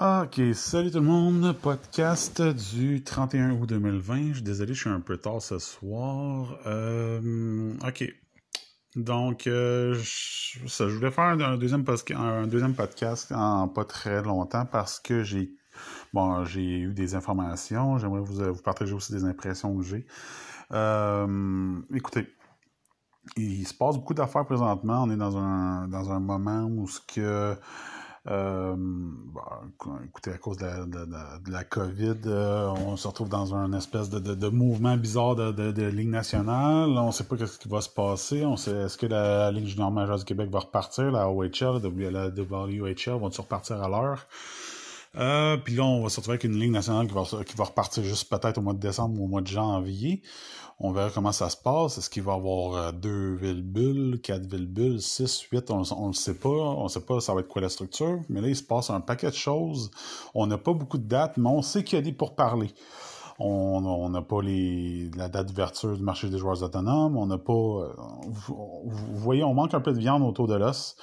Ok, salut tout le monde, podcast du 31 août 2020. Je suis désolé, je suis un peu tard ce soir. Euh, ok, donc euh, je, ça, je voulais faire un deuxième, un deuxième podcast en pas très longtemps parce que j'ai bon, j'ai eu des informations. J'aimerais vous, vous partager aussi des impressions que j'ai. Euh, écoutez, il se passe beaucoup d'affaires présentement. On est dans un dans un moment où ce que euh, écoutez, à cause de la, COVID, euh, on se retrouve dans un espèce de, mouvement bizarre de, Ligue nationale. On ne sait pas ce qui va se passer. Est-ce que la, Ligue junior majeure du Québec va repartir, la OHL, la WHL vont-ils repartir à l'heure? Euh, puis là, on va se retrouver avec une ligne nationale qui va, qui va repartir juste peut-être au mois de décembre ou au mois de janvier. On verra comment ça se passe. Est-ce qu'il va y avoir euh, deux villes bulles, quatre villes bulles, six, huit, on ne le sait pas. On ne sait pas ça va être quoi la structure. Mais là, il se passe un paquet de choses. On n'a pas beaucoup de dates, mais on sait qu'il y a des pourparlers. On n'a pas les, la date d'ouverture du marché des joueurs autonomes. On n'a pas. Euh, vous, voyez, on manque un peu de viande autour de l'os.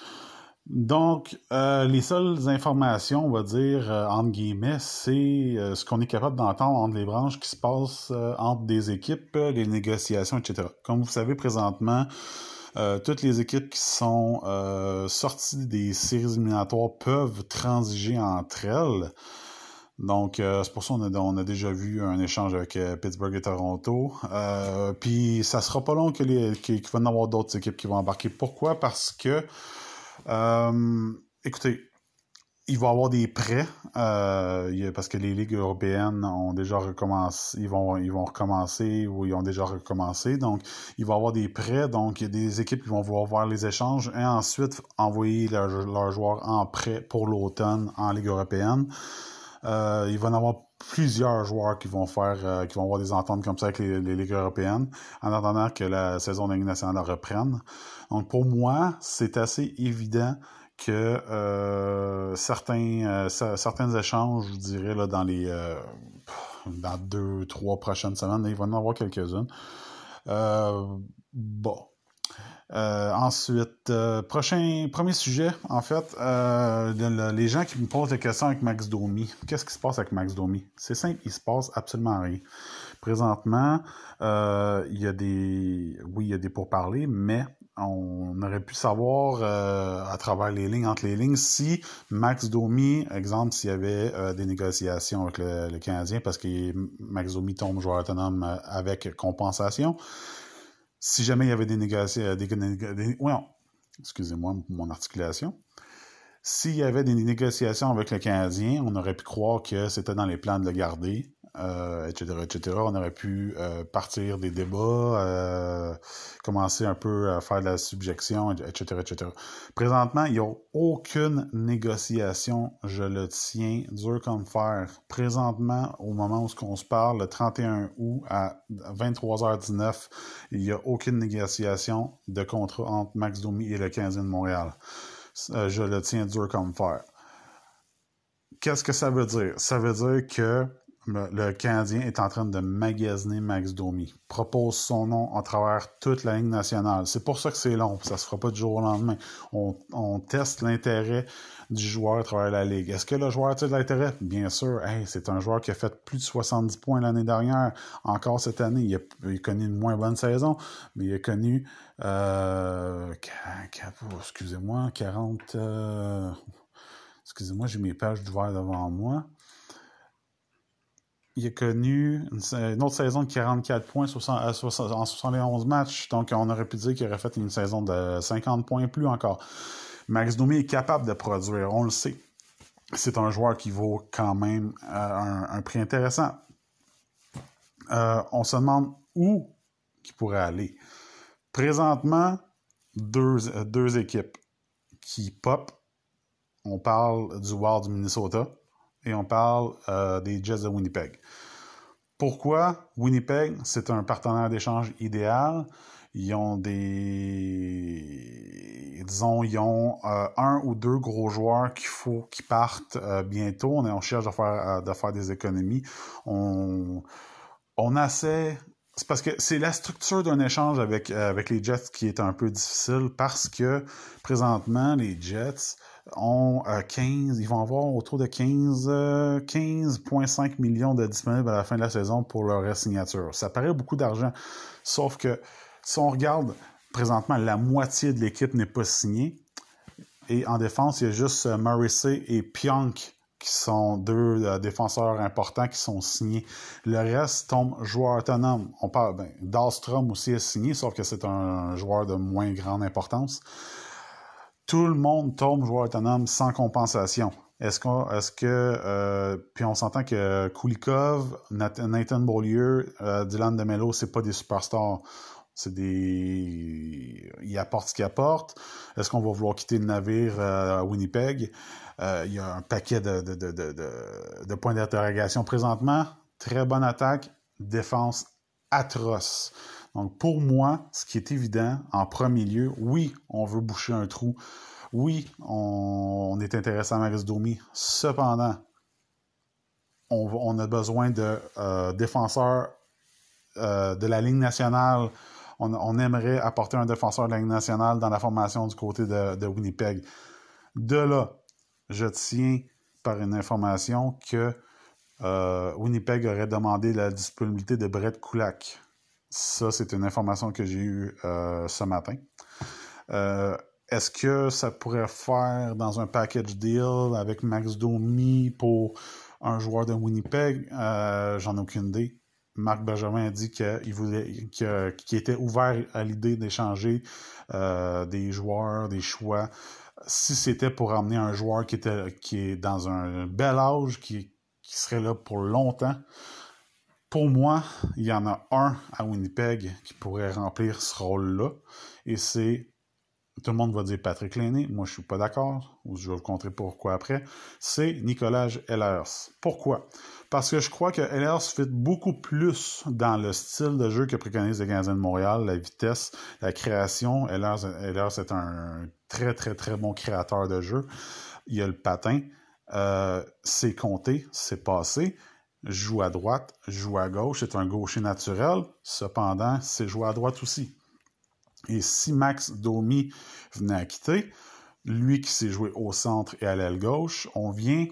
Donc, euh, les seules informations, on va dire, euh, entre guillemets, c'est euh, ce qu'on est capable d'entendre entre les branches qui se passent entre des équipes, les négociations, etc. Comme vous savez présentement, toutes les équipes qui sont sorties des séries éliminatoires peuvent transiger entre elles. Donc, c'est pour ça qu'on a, déjà vu un échange avec Pittsburgh et Toronto. Puis, ça sera pas long qu'il qu va y avoir d'autres équipes qui vont embarquer. Pourquoi? Parce que euh, écoutez, il va y avoir des prêts euh, parce que les ligues européennes ont déjà recommencé, ils vont ils vont recommencer ou ils ont déjà recommencé. Donc, il va y avoir des prêts. Donc, il y a des équipes qui vont vouloir voir les échanges et ensuite envoyer leurs joueurs en prêt pour l'automne en Ligue européenne. Euh, il va en avoir plusieurs joueurs qui vont faire, euh, qui vont avoir des ententes comme ça avec les, ligues européennes, en attendant que la saison de Ligue nationale reprenne. Donc pour moi, c'est assez évident que euh, certains, certains échanges, je dirais là dans les dans deux, trois prochaines semaines, il va y en avoir quelques-unes. bon, euh, ensuite, euh, prochain premier sujet, en fait, euh, les gens qui me posent des questions avec Max Domi. Qu'est-ce qui se passe avec Max Domi? C'est simple, il se passe absolument rien. Présentement, il y a des. Oui, il y a des pourparlers, mais on aurait pu savoir à travers les lignes, entre les lignes, si Max Domi, exemple, s'il y avait des négociations avec le, le, Canadien, parce que Max Domi tombe joueur autonome avec compensation si jamais il y avait des négociations, euh, mon articulation, s'il y avait des négociations avec le Canadien, on aurait pu croire que c'était dans les plans de le garder euh, etc., etc. On aurait pu euh, partir des débats, euh, commencer un peu à faire de la subjection, etc., etc. Présentement, il n'y a aucune négociation, je le tiens dur comme fer. Présentement, au moment où on se parle, le 31 août à 23h19, il n'y a aucune négociation de contrat entre Max Domi et le 15 de Montréal. je le tiens dur comme fer. Qu'est-ce que ça veut dire? Ça veut dire que le Canadien est en train de magasiner Max Domi. Propose son nom à travers toute la ligne nationale. C'est pour ça que c'est long. Ça se fera pas du jour au lendemain. On, teste l'intérêt du joueur à travers la ligue. Est-ce que le joueur a de l'intérêt? Bien sûr. c'est un joueur qui a fait plus de 70 points l'année dernière. Encore cette année, il a, connu une moins bonne saison, mais il a connu, euh, excusez-moi, 40, euh, excusez-moi, j'ai mes pages d'ouvert devant moi il a connu une, autre saison de 44 points en 71 matchs. Donc, on aurait pu dire qu'il aurait fait une saison de 50 points plus encore. Max Domi est capable de produire, on le sait. C'est un joueur qui vaut quand même euh, un, prix intéressant. Euh, on se demande où il pourrait aller. Présentement, deux, deux équipes qui pop. On parle du Wild du Minnesota et on parle euh, des Jets de Winnipeg. Pourquoi Winnipeg, c'est un partenaire d'échange idéal? Ils ont des, disons, ils ont euh, un ou deux gros joueurs qu'il faut qu'ils partent euh, bientôt. On est cherche de faire, de faire des économies. On, on essaie c'est parce que c'est la structure d'un échange avec, avec les Jets qui est un peu difficile parce que présentement, les Jets ont 15, ils vont avoir autour de 15, 15,5 millions de disponibles à la fin de la saison pour leur signature. Ça paraît beaucoup d'argent, sauf que si on regarde présentement, la moitié de l'équipe n'est pas signée. Et en défense, il y a juste Morrissey et Pionk qui sont deux euh, défenseurs importants qui sont signés. Le reste tombe joueur autonome. On parle, ben, aussi est signé, sauf que c'est un joueur de moins grande importance. Tout le monde tombe joueur autonome sans compensation. Est-ce qu'on, est-ce que, euh, puis on s'entend que Kulikov, Nathan Beaulieu, euh, Dylan DeMello, c'est pas des superstars. C'est des. Ils apportent ce qu'ils apportent. Est-ce qu'on va vouloir quitter le navire à Winnipeg? Euh, il y a un paquet de points d'interrogation présentement. Très bonne attaque, défense atroce. Donc, pour moi, ce qui est évident, en premier lieu, oui, on veut boucher un trou. Oui, on, est intéressé à Maris Domi. Cependant, on, a besoin de euh, défenseurs euh, de la Ligue nationale. On, aimerait apporter un défenseur de la Ligue nationale dans la formation du côté de, de Winnipeg. De là je tiens par une information que euh, Winnipeg aurait demandé la disponibilité de Brett Kulak. Ça, c'est une information que j'ai eue euh, ce matin. Euh, est-ce que ça pourrait faire dans un package deal avec Max Domi pour un joueur de Winnipeg? J'en ai aucune idée. Marc Benjamin a dit qu'il voulait, qu'il était ouvert à l'idée d'échanger des joueurs, des choix si c'était pour amener un joueur qui, était, qui est dans un bel âge, qui, qui serait là pour longtemps, pour moi, il y en a un à Winnipeg qui pourrait remplir ce rôle-là, et c'est tout le monde va dire Patrick Lainé, moi je suis pas d'accord, je vais vous montrer pourquoi après, c'est Nicolas Ehlers. Pourquoi? Parce que je crois que Ehlers fit beaucoup plus dans le style de jeu que préconise les Canadiens de Montréal, la vitesse, la création. Ehlers est un très, très, très bon créateur de jeu. Il y a le patin, euh, c'est compté, c'est passé joue à droite, joue à gauche, c'est un gaucher naturel. Cependant, c'est jouer à droite aussi. Et si Max Domi venait à quitter, lui qui s'est joué au centre et à l'aile gauche, on vient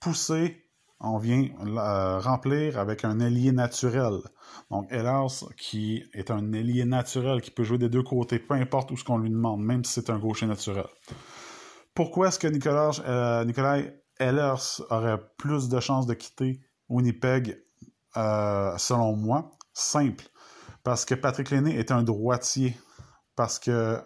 pousser, on vient euh, remplir avec un ailier naturel. Donc Ehlers, qui est un ailier naturel, qui peut jouer des deux côtés, peu importe où ce qu'on lui demande, même si c'est un gaucher naturel. Pourquoi est-ce que Nicolas, euh, Nicolas aurait plus de chances de quitter Winnipeg, euh, selon moi? Simple. Parce que Patrick Lenné est un droitier parce que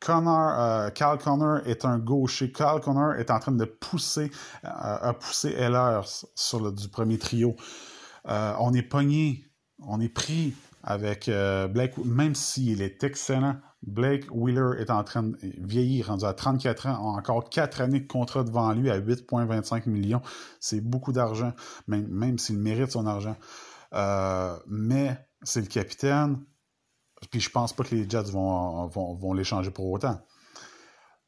Connor, euh, Connor est un gaucher. Cal Connor est en train de pousser, euh, Heller sur le du premier trio. Euh, on est pogné, on est pris avec Blake, même s'il est excellent. Blake Wheeler est en train de vieillir, rendu à 34 ans, a encore 4 années de contrat devant lui à 8,25 millions. C'est beaucoup d'argent, même, même s'il mérite son argent. mais c'est le capitaine, puis je pense pas que les Jets vont, vont, l'échanger pour autant.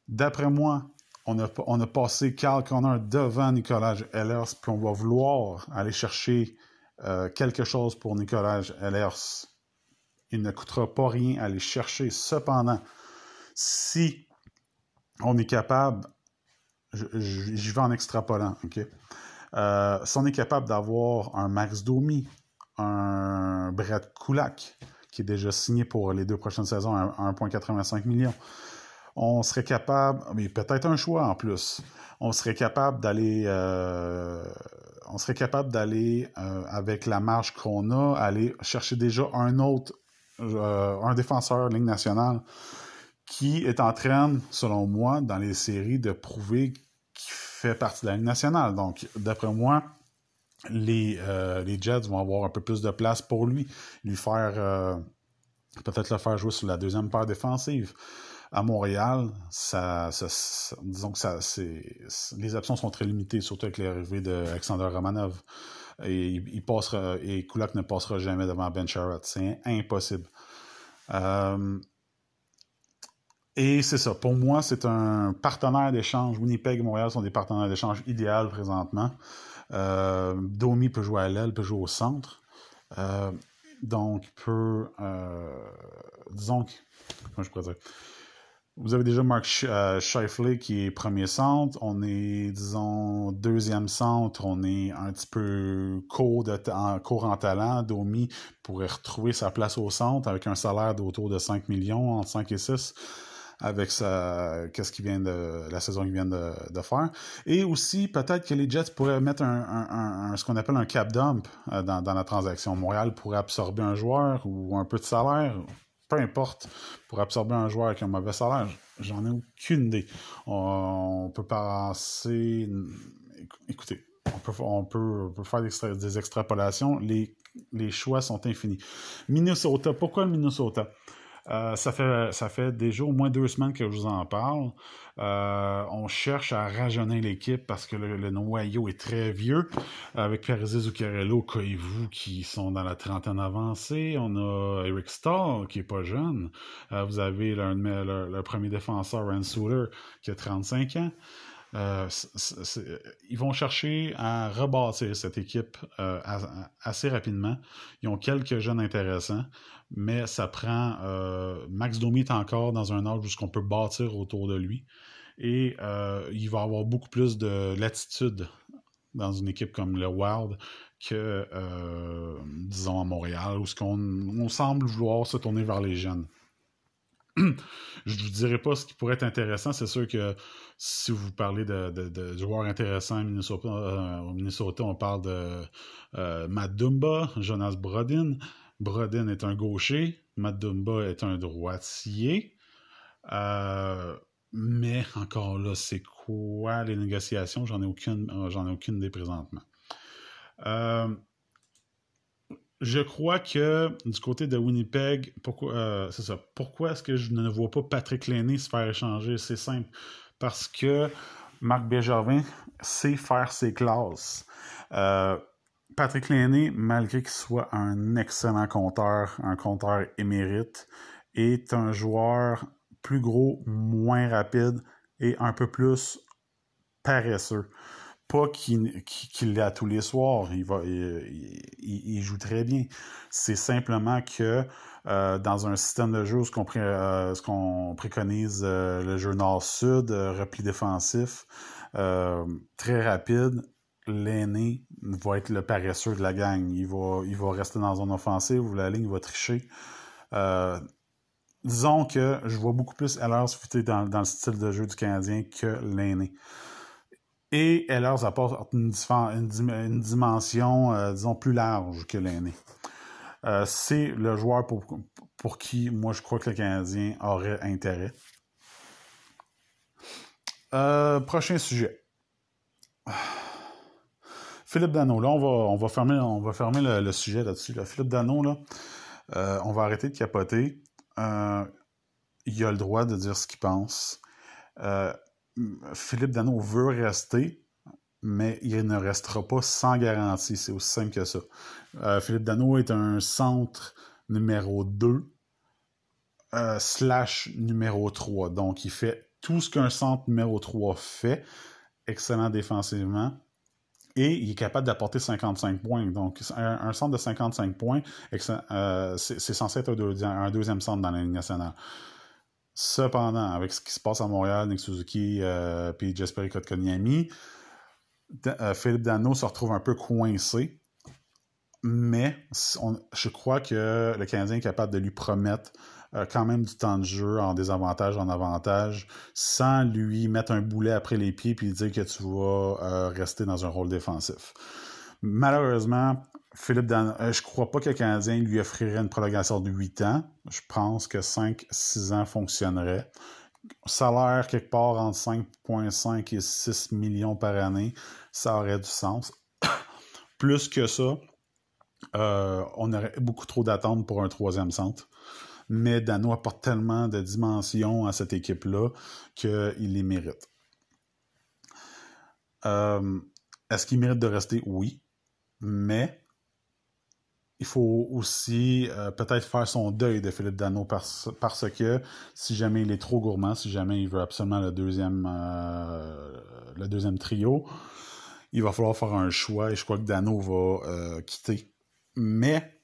D'après moi, on a, on a passé Carl Connor devant Nicolas Ellers, puis on va vouloir aller chercher euh, quelque chose pour Nicolas Ellers. Il ne coûtera pas rien à aller chercher. Cependant, si on est capable, j'y vais en extrapolant, OK? Euh, si on est capable d'avoir un Max Domi, un Brett Kulak, qui est déjà signé pour les deux prochaines saisons à 1,85 millions. On serait capable, mais peut-être un choix en plus. On serait capable d'aller, euh, capable d'aller euh, avec la marge qu'on a, aller chercher déjà un autre, euh, un défenseur ligne nationale qui est en train, selon moi, dans les séries, de prouver qu'il fait partie de la ligne nationale. Donc, d'après moi, les, euh, les Jets vont avoir un peu plus de place pour lui, lui faire euh, peut-être le faire jouer sur la deuxième paire défensive. À Montréal, disons que ça, les options sont très limitées, surtout avec l'arrivée d'Alexander Romanov. Et il, Kulak ne passera jamais devant Ben Sherratt. C'est impossible. Euh, et c'est ça. Pour moi, c'est un partenaire d'échange. Winnipeg et Montréal sont des partenaires d'échange idéaux présentement. Euh, Domi peut jouer à l'aile, peut jouer au centre. Euh, donc peut, disons, comment je pourrais dire, vous avez déjà Mark Scheifele qui est premier centre. On est, disons, deuxième centre. On est un petit peu court, de en, court en talent. Domi pourrait retrouver sa place au centre avec un salaire d'autour de 5 millions, entre 5 et 6 avec sa, qu'est-ce qui vient de la saison qu'il vient de, faire. Et aussi, peut-être que les Jets pourraient mettre un, ce qu'on appelle un cap dump euh, dans, dans, la transaction. Montréal pourrait absorber un joueur ou un peu de salaire peu importe, pour absorber un joueur avec un mauvais salaire, j'en ai aucune idée. On, peut passer. Écoutez, on peut, faire des, extrapolations. Les, les choix sont infinis. Minnesota, pourquoi Minnesota? Euh, ça, fait, ça fait déjà au moins deux semaines que je vous en parle. Euh, on cherche à rajeunir l'équipe parce que le, noyau est très vieux. Avec Paris Zuccarello, Koivu qui sont dans la trentaine avancée. On a Eric Stahl qui est pas jeune. Euh, vous avez le, premier défenseur, Rand Souter, qui a 35 ans. Euh, ils vont chercher à rebâtir cette équipe euh, assez rapidement. Ils ont quelques jeunes intéressants, mais ça prend. Euh, Max Domi est encore dans un âge où qu'on peut bâtir autour de lui. Et il va avoir beaucoup plus de latitude dans une équipe comme le Wild que, disons, à Montréal, où on semble vouloir se tourner vers les jeunes. je ne vous dirai pas ce qui pourrait être intéressant. C'est sûr que si vous parlez de, joueurs intéressants à Minnesota, euh, au Minnesota, on parle de euh, Matt Dumba, Jonas Brodin. Brodin est un gaucher, Matt Dumba est un droitier. Euh, mais encore là, c'est quoi les négociations? J'en ai aucune, j'en ai aucune idée présentement. Je crois que du côté de Winnipeg, pourquoi euh, c'est ça. Pourquoi est-ce que je ne vois pas Patrick Lainé se faire échanger? C'est simple. Parce que Marc Béjervin sait faire ses classes. Euh, Patrick Lainé, malgré qu'il soit un excellent compteur, un compteur émérite, est un joueur plus gros, moins rapide et un peu plus paresseux pas qu'il l'ait à tous les soirs. Il, va, il, joue très bien. C'est simplement que euh, dans un système de jeu, ce qu'on euh, préconise euh, le jeu nord-sud, repli défensif, très rapide, l'aîné va être le paresseux de la gang. Il va, il va rester dans zone offensive ou la ligne va tricher. disons que je vois beaucoup plus Allers dans, dans le style de jeu du Canadien que l'aîné. Et Ehlers apporte une, une, dimension, euh, disons, plus large que l'aîné. Euh, c'est le joueur pour, pour qui, moi, je crois que le Canadien aurait intérêt. Euh, prochain sujet. Philippe Dano, là, on va, on va fermer, on va fermer le, sujet là-dessus. Philippe Dano, là, on va arrêter de capoter. il a le droit de dire ce qu'il pense. Philippe Dano veut rester, mais il ne restera pas sans garantie. C'est aussi simple que ça. Euh, Philippe Dano est un centre numéro 2 euh, slash numéro 3. Donc, il fait tout ce qu'un centre numéro 3 fait, excellent défensivement, et il est capable d'apporter 55 points. Donc, un, centre de 55 points, euh, c'est censé être un, deuxième centre dans la Ligue nationale. Cependant, avec ce qui se passe à Montréal, Nick Suzuki euh, puis Kotkaniemi, euh, Philippe Dano se retrouve un peu coincé. Mais je crois que le Canadien est capable de lui promettre euh, quand même du temps de jeu en désavantage, en avantage, sans lui mettre un boulet après les pieds puis dire que tu vas rester dans un rôle défensif. Malheureusement, Philippe Dan... Euh, je crois pas que le Canadien lui offrirait une prolongation de 8 ans. Je pense que 5-6 ans fonctionnerait. Salaire quelque part entre 5,5 et 6 millions par année, ça aurait du sens. Plus que ça, euh, on aurait beaucoup trop d'attentes pour un troisième centre. Mais Dano apporte tellement de dimensions à cette équipe-là qu'il les mérite. Euh, est-ce qu'il mérite de rester? Oui. Mais il faut aussi euh, peut-être faire son deuil de Philippe Dano parce, que si jamais il est trop gourmand, si jamais il veut absolument le deuxième, euh, le deuxième trio, il va falloir faire un choix et je crois que Dano va euh, quitter. Mais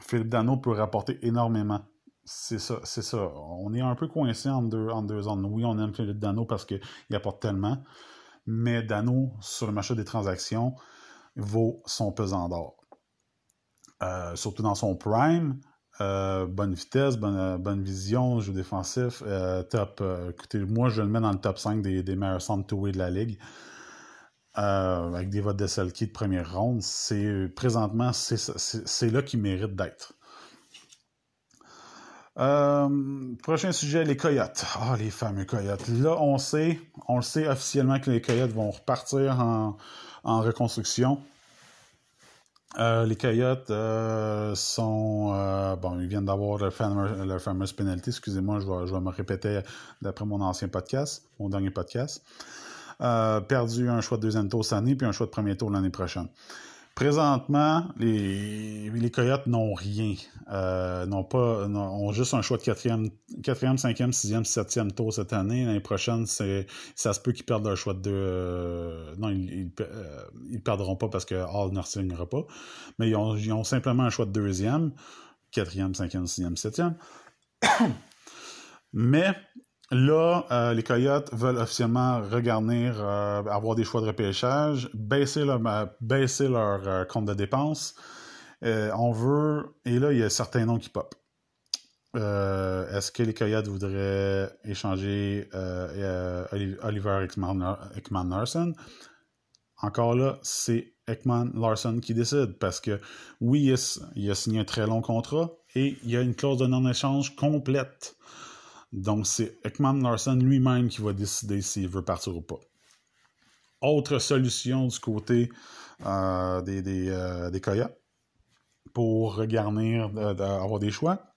Philippe Dano peut rapporter énormément. C'est ça, c'est ça. On est un peu coincé en deux, en deux zones. Oui, on aime Philippe Dano parce qu'il apporte tellement, mais Dano, sur le marché des transactions, vaut son pesant d'or. Euh, surtout dans son prime, euh, bonne vitesse, bonne, bonne vision, jeu défensif, euh, top. écoutez, moi, je le mets dans le top 5 des, des meilleurs centres de la ligue. avec des votes de Selkie de première ronde, c'est présentement, c'est là qu'il mérite d'être. prochain sujet, les coyotes. Ah, les fameux coyotes. Là, on sait, on le sait officiellement que les coyotes vont repartir en, en reconstruction. Euh, les Coyotes euh, sont. Euh, bon, ils viennent d'avoir leur, fameuse pénalité. Excusez-moi, je vais, je vais me répéter d'après mon ancien podcast, mon dernier podcast. perdu un choix de deuxième tour cette année, puis un choix de premier tour l'année prochaine. Présentement, les, les Coyotes n'ont rien. Euh, n'ont pas, ont juste un choix de quatrième, quatrième, cinquième, sixième, septième tour cette année. L'année prochaine, c'est, ça se peut qu'ils perdent leur choix de deux. Euh, non, ils, euh, perdront pas parce que Hall ne signera pas. Mais ils ils ont simplement un choix de deuxième, quatrième, cinquième, sixième, septième. Mais Là, euh, les Coyotes veulent officiellement regarnir, euh, avoir des choix de repêchage, baisser leur, euh, compte de dépenses. on veut, et là, il y a certains noms qui pop. Est-ce que les Coyotes voudraient échanger Oliver Ekman-Larson? Encore là, c'est Ekman-Larson qui décide parce que oui, il a signé un très long contrat et il y a une clause de non-échange complète. Donc, c'est Ekman Larson lui-même qui va décider s'il veut partir ou pas. Autre solution du côté euh, des, des, euh, des Coyotes pour regarnir, avoir des choix.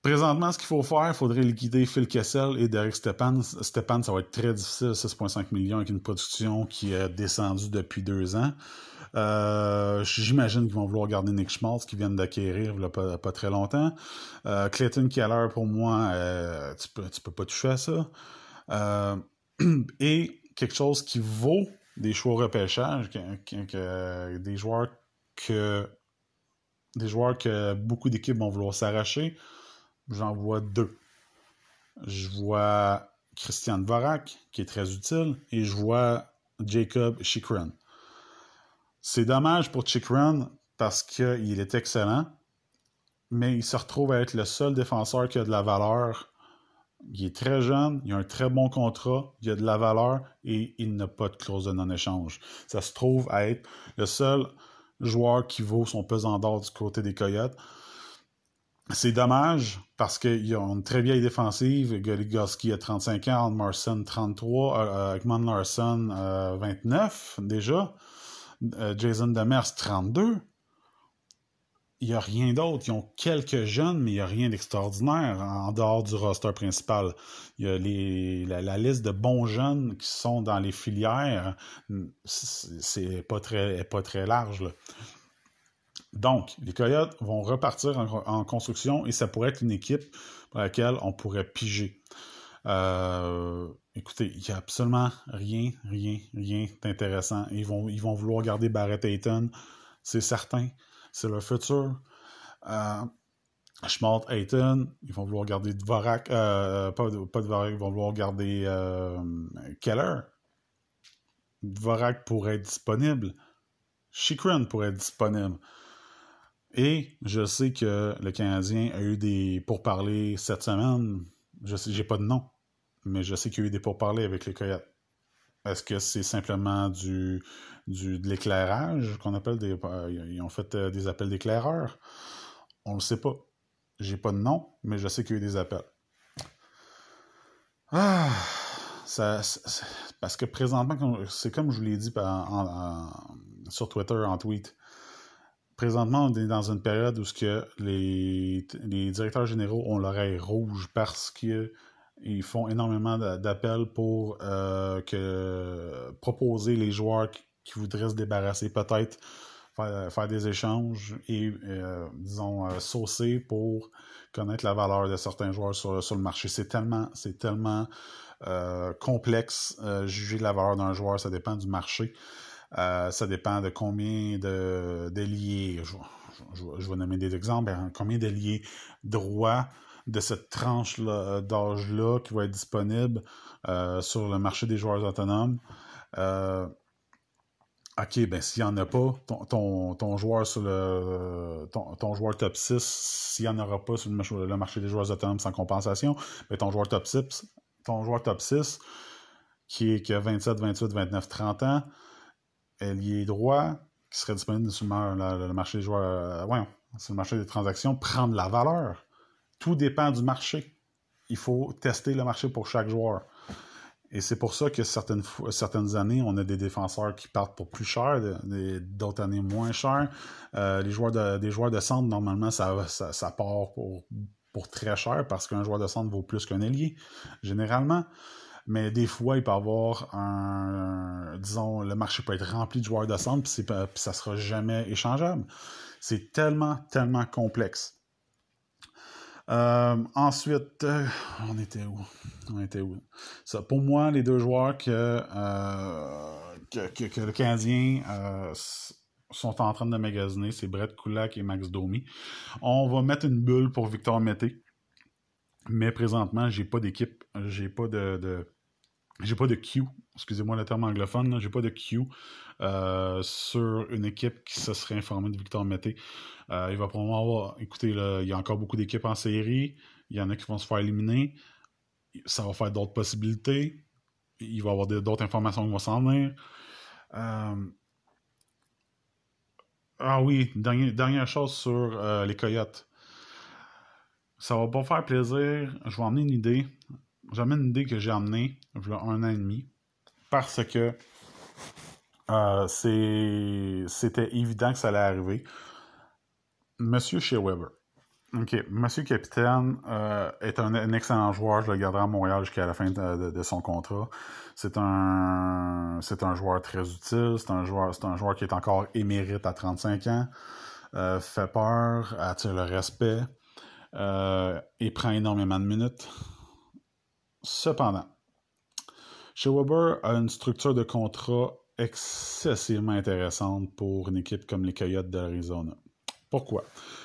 Présentement, ce qu'il faut faire, il faudrait liquider Phil Kessel et Derek Stepan. Stepan, ça va être très difficile, 6,5 millions avec une production qui est descendue depuis deux ans. Euh, j'imagine qu'ils vont vouloir garder Nick Schmaltz qui viennent d'acquérir pas, pas très longtemps. Euh, Clayton Keller, pour moi, euh, tu peux, peux pas toucher à ça. et quelque chose qui vaut des choix au repêchage, des joueurs que des joueurs que beaucoup d'équipes vont vouloir s'arracher, j'en vois deux. Je vois Christian Vorak, qui est très utile, et je vois Jacob Chikrin. C'est dommage pour Chikrin parce qu'il est excellent, mais il se retrouve à être le seul défenseur qui a de la valeur. Il est très jeune, il a un très bon contrat, il a de la valeur et il n'a pas de clause de non-échange. Ça se trouve à être le seul joueur qui vaut son pesant d'or du côté des Coyotes. C'est dommage parce qu'ils ont une très vieille défensive. Goligoski a 35 ans, Marson 33, Ekman Larson 29 déjà. Euh, Jason Demers, 32. Il n'y a rien d'autre. Ils ont quelques jeunes, mais il n'y a rien d'extraordinaire en dehors du roster principal. Il y a les, la, liste de bons jeunes qui sont dans les filières. C'est pas très, pas très large. Donc, les Coyotes vont repartir en, construction et ça pourrait être une équipe pour laquelle on pourrait piger. Euh, écoutez, il n'y a absolument rien, rien, rien d'intéressant. Ils vont, ils vont vouloir garder Barrett Ayton, c'est certain. C'est leur futur. Euh, Schmaltz Ayton, ils vont vouloir garder Dvorak, euh, pas, pas Dvorak, ils vont vouloir garder euh, Keller. Dvorak pourrait être disponible. Chikrin pourrait être disponible. Et je sais que le Canadien a eu des pourparlers cette semaine. Je sais, j'ai pas de nom mais je sais qu'il y a eu des pourparlers avec les Coyotes. Est-ce que c'est simplement du, du de l'éclairage qu'on appelle des. Euh, ils ont fait euh, des appels d'éclaireurs? On le sait pas. J'ai pas de nom, mais je sais qu'il y a eu des appels. Ah! Ça, parce que présentement, c'est comme je vous l'ai dit sur Twitter en tweet. Présentement, on est dans une période où ce que les, les directeurs généraux ont l'oreille rouge parce que ils font énormément d'appels pour euh, proposer les joueurs qui, voudraient se débarrasser, peut-être faire, des échanges et, euh, disons, euh, saucer pour connaître la valeur de certains joueurs sur, le marché. C'est tellement, c'est tellement complexe juger la valeur d'un joueur. Ça dépend du marché. ça dépend de combien de, de liés. je, vais nommer des exemples, ben, combien d'alliés droits de cette tranche d'âge-là qui va être disponible sur le marché des joueurs autonomes. OK, ben s'il n'y en a pas, ton, joueur sur le ton, joueur top 6, s'il n'y en aura pas sur le marché, des joueurs autonomes sans compensation, ben ton joueur top 6, ton joueur top 6 qui, est, qui a 27, 28, 29, 30 ans, est droit, qui serait disponible sur le, marché des joueurs, euh, sur le marché des transactions, prendre la valeur. Tout dépend du marché. Il faut tester le marché pour chaque joueur. Et c'est pour ça que certaines, années, on a des défenseurs qui partent pour plus cher, d'autres années moins cher. Euh, les joueurs de, centre, normalement, ça, ça, part pour, très cher parce qu'un joueur de centre vaut plus qu'un ailier, généralement. Mais des fois, il peut avoir un, disons, le marché peut être rempli de joueurs de centre, puis ça sera jamais échangeable. C'est tellement, tellement complexe. Euh, ensuite, euh, on était où? On pour moi, les deux joueurs que, euh, le Canadien sont en train de magasiner, c'est Brett Kulak et Max Domi. On va mettre une bulle pour Victor Mété. Mais présentement, j'ai pas d'équipe, j'ai pas de, j'ai pas de Q, excusez-moi le terme anglophone, j'ai pas de Q sur une équipe qui se serait informée de Victor Mété. Euh, il va probablement avoir. Écoutez, il y a encore beaucoup d'équipes en série. Il y en a qui vont se faire éliminer. Ça va faire d'autres possibilités. Il va y avoir d'autres informations qui vont s'en venir. Euh, ah oui, dernière, chose sur euh, les coyotes. Ça va pas faire plaisir. Je vais emmener une idée. J'amène une idée que j'ai amenée il un an et demi. Parce que c'était évident que ça allait arriver. Monsieur Shea Weber. OK. Monsieur Capitaine euh, est un, excellent joueur. Je le garderai à Montréal jusqu'à la fin de, son contrat. C'est un, c'est un joueur très utile. C'est un joueur, un joueur qui est encore émérite à 35 ans. Euh, fait peur, attire le respect euh, et prend énormément de minutes. Cependant, chez Weber a une structure de contrat excessivement intéressante pour une équipe comme les Coyotes d'Arizona. Pourquoi?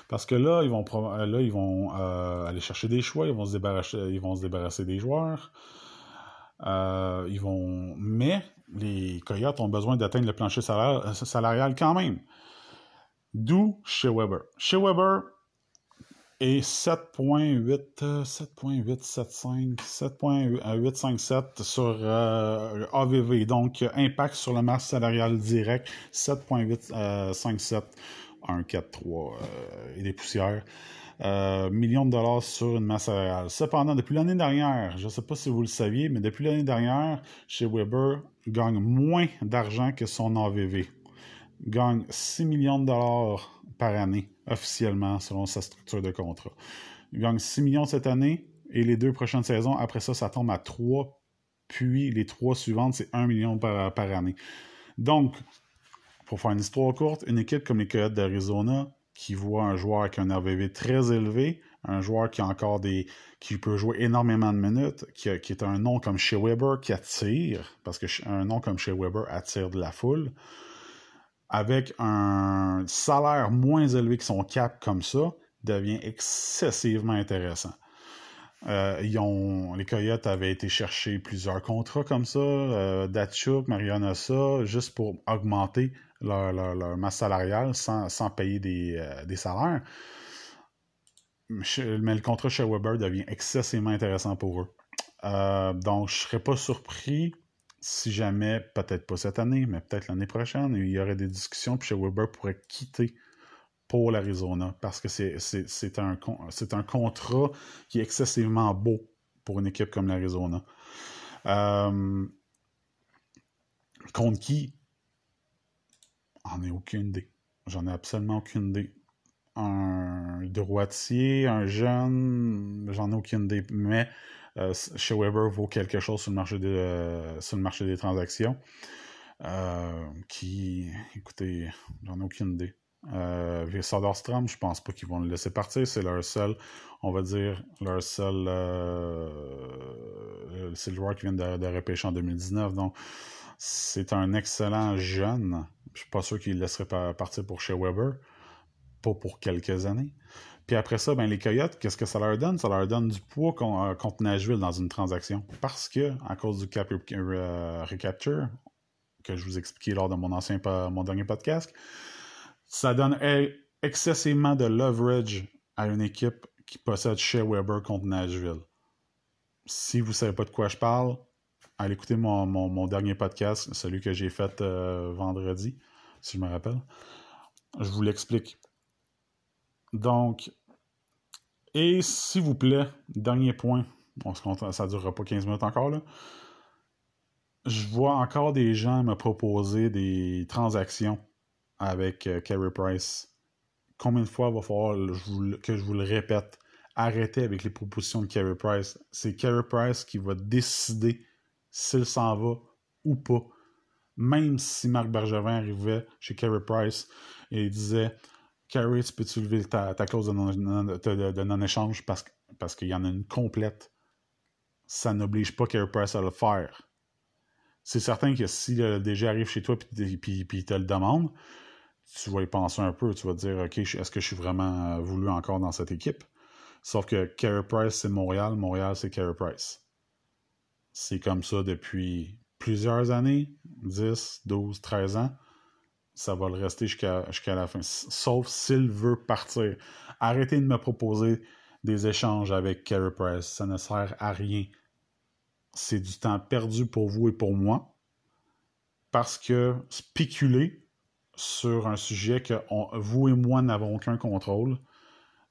Parce que là, ils vont, là, ils vont euh, aller chercher des choix, ils vont se débarrasser, ils vont se débarrasser des joueurs. Euh, ils vont... Mais les Coyotes ont besoin d'atteindre le plancher salarial quand même. D'où chez Weber. Chez Weber est 7.8, 7.875, 7.857 sur AVV. Donc, impact sur le marché salarial direct, 7.857 1, 4, 3 et des poussières. Euh, millions de dollars sur une masse salariale. Cependant, depuis l'année dernière, je ne sais pas si vous le saviez, mais depuis l'année dernière, chez Weber, gagne moins d'argent que son AVV. Gagne 6 millions de dollars par année, officiellement, selon sa structure de contrat. Il gagne 6 millions cette année, et les deux prochaines saisons, après ça, ça tombe à 3, puis les trois suivantes, c'est 1 million par, par année. Donc, pour faire une histoire courte, une équipe comme les Coyotes d'Arizona qui voit un joueur avec un RVV très élevé, un joueur qui a encore des. qui peut jouer énormément de minutes, qui, est un nom comme chez Weber qui attire, parce que un nom comme chez Weber attire de la foule, avec un salaire moins élevé que son cap comme ça, devient excessivement intéressant. Euh, ils ont, les Coyotes avaient été chercher plusieurs contrats comme ça, euh, Datchuk, Marianosa, juste pour augmenter leur, masse salariale sans, payer euh, des, salaires. Mais le contrat chez Weber devient excessivement intéressant pour eux. Euh, donc, je ne serais pas surpris si jamais, peut-être pas cette année, mais peut-être l'année prochaine, il y aurait des discussions, puis chez Weber pourrait quitter pour l'Arizona parce que c'est un, un contrat qui est excessivement beau pour une équipe comme l'Arizona. Euh, contre qui? J'en ai aucune idée. J'en ai absolument aucune idée. Un droitier, un jeune, j'en ai aucune idée. Mais chez Weber vaut quelque chose sur le marché, euh, sur le marché des transactions. Euh, qui, écoutez, j'en ai aucune idée. Euh, Soderstrom, je pense pas qu'ils vont le laisser partir. C'est leur seul, on va dire, leur seul. c'est le joueur qui vient de, de repêcher en 2019. Donc, c'est un excellent jeune. Je suis pas sûr qu'il laisserait partir pour chez Weber. pas pour quelques années. Puis après ça, ben, les Coyotes, qu'est-ce que ça leur donne? Ça leur donne du poids euh, contre Nashville dans une transaction. Parce que, à cause du cap euh, recapture, que je vous expliquais lors de mon ancien mon dernier podcast, ça donne excessivement de leverage à une équipe qui possède Shea Weber contre Nashville. Si vous ne savez pas de quoi je parle, allez écouter mon, dernier podcast, celui que j'ai fait euh, vendredi, si je me rappelle. Je vous l'explique. Donc, et s'il vous plaît, dernier point, on se ça ne durera pas 15 minutes encore, là. Je vois encore des gens me proposer des transactions avec euh, Carey Price. Combien de fois il va falloir que je vous le répète? Arrêtez avec les propositions de Carey Price. C'est Carey Price qui va décider s'il s'en va ou pas. Même si Marc Bergevin arrivait chez Carey Price et disait Carey, peux-tu lever ta, clause de non-échange parce, parce qu'il y en a une complète? Ça n'oblige pas Carey Price à le faire. C'est certain que si le DG arrive chez toi et il te le demande, tu vas y penser un peu. Tu vas te dire, OK, est-ce que je suis vraiment voulu encore dans cette équipe? Sauf que Carey Price, c'est Montréal. Montréal, c'est Carey Price. C'est comme ça depuis plusieurs années, 10, 12, 13 ans. Ça va le rester jusqu'à la fin. Sauf s'il veut partir. Arrêtez de me proposer des échanges avec Carey Price. Ça ne sert à rien. C'est du temps perdu pour vous et pour moi. Parce que spéculer sur un sujet que vous et moi n'avons aucun contrôle,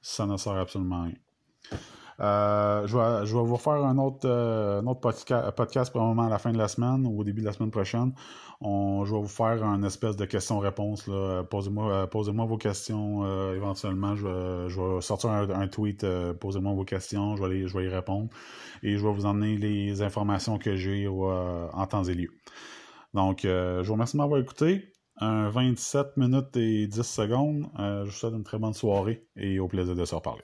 ça ne sert absolument à rien. Euh, je, vais, vous refaire un autre, euh, podcast, probablement à la fin de la semaine ou au début de la semaine prochaine. Je vais vous faire un espèce de questions-réponses. Posez-moi euh, posez vos questions éventuellement. Je vais, sortir un, tweet. Posez-moi vos questions. Je vais, y répondre. Et je vais vous emmener les informations que j'ai en temps et lieu. Donc, je vous remercie de m'avoir écouté. Un 27 minutes et 10 secondes. je vous souhaite une très bonne soirée et au plaisir de se reparler.